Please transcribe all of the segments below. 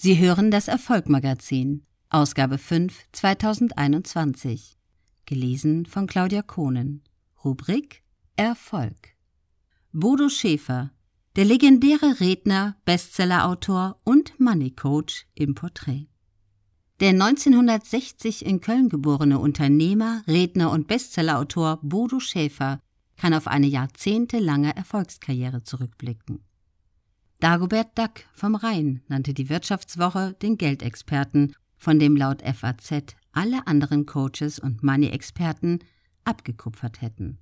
Sie hören das Erfolgmagazin, Ausgabe 5 2021. Gelesen von Claudia Kohnen. Rubrik Erfolg. Bodo Schäfer, der legendäre Redner, Bestsellerautor und Money Coach im Porträt. Der 1960 in Köln geborene Unternehmer, Redner und Bestsellerautor Bodo Schäfer kann auf eine jahrzehntelange Erfolgskarriere zurückblicken. Dagobert Duck vom Rhein nannte die Wirtschaftswoche den Geldexperten, von dem laut FAZ alle anderen Coaches und Money-Experten abgekupfert hätten.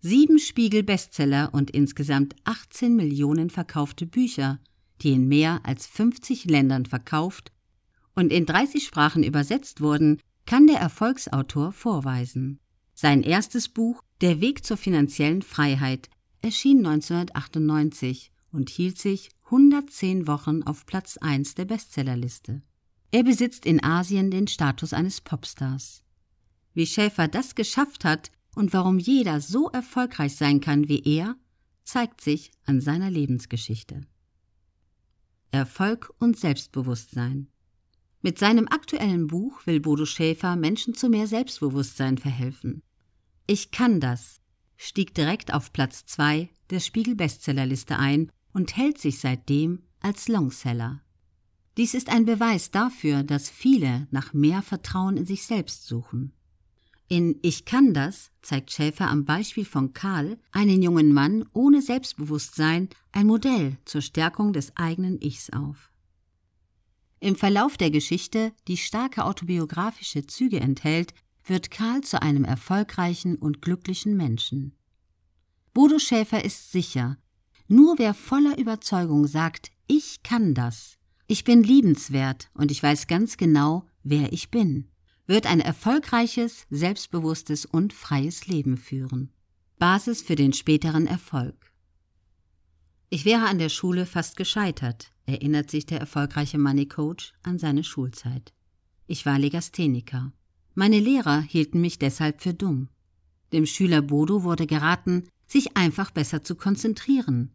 Sieben Spiegel-Bestseller und insgesamt 18 Millionen verkaufte Bücher, die in mehr als 50 Ländern verkauft und in 30 Sprachen übersetzt wurden, kann der Erfolgsautor vorweisen. Sein erstes Buch Der Weg zur finanziellen Freiheit erschien 1998 und hielt sich 110 Wochen auf Platz 1 der Bestsellerliste. Er besitzt in Asien den Status eines Popstars. Wie Schäfer das geschafft hat und warum jeder so erfolgreich sein kann wie er, zeigt sich an seiner Lebensgeschichte. Erfolg und Selbstbewusstsein. Mit seinem aktuellen Buch will Bodo Schäfer Menschen zu mehr Selbstbewusstsein verhelfen. Ich kann das stieg direkt auf Platz 2 der Spiegel Bestsellerliste ein und hält sich seitdem als Longseller. Dies ist ein Beweis dafür, dass viele nach mehr Vertrauen in sich selbst suchen. In Ich kann das zeigt Schäfer am Beispiel von Karl, einen jungen Mann ohne Selbstbewusstsein, ein Modell zur Stärkung des eigenen Ichs auf. Im Verlauf der Geschichte, die starke autobiografische Züge enthält, wird Karl zu einem erfolgreichen und glücklichen Menschen. Bodo Schäfer ist sicher, nur wer voller Überzeugung sagt, ich kann das, ich bin liebenswert und ich weiß ganz genau, wer ich bin, wird ein erfolgreiches, selbstbewusstes und freies Leben führen. Basis für den späteren Erfolg. Ich wäre an der Schule fast gescheitert, erinnert sich der erfolgreiche Money Coach an seine Schulzeit. Ich war Legastheniker. Meine Lehrer hielten mich deshalb für dumm. Dem Schüler Bodo wurde geraten, sich einfach besser zu konzentrieren,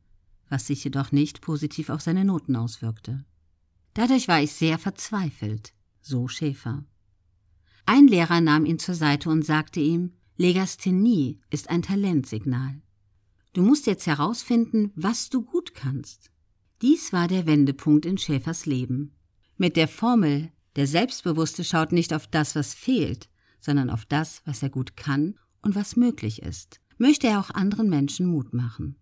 was sich jedoch nicht positiv auf seine Noten auswirkte. Dadurch war ich sehr verzweifelt, so Schäfer. Ein Lehrer nahm ihn zur Seite und sagte ihm, Legasthenie ist ein Talentsignal. Du musst jetzt herausfinden, was du gut kannst. Dies war der Wendepunkt in Schäfers Leben. Mit der Formel der Selbstbewusste schaut nicht auf das, was fehlt, sondern auf das, was er gut kann und was möglich ist. Möchte er auch anderen Menschen Mut machen.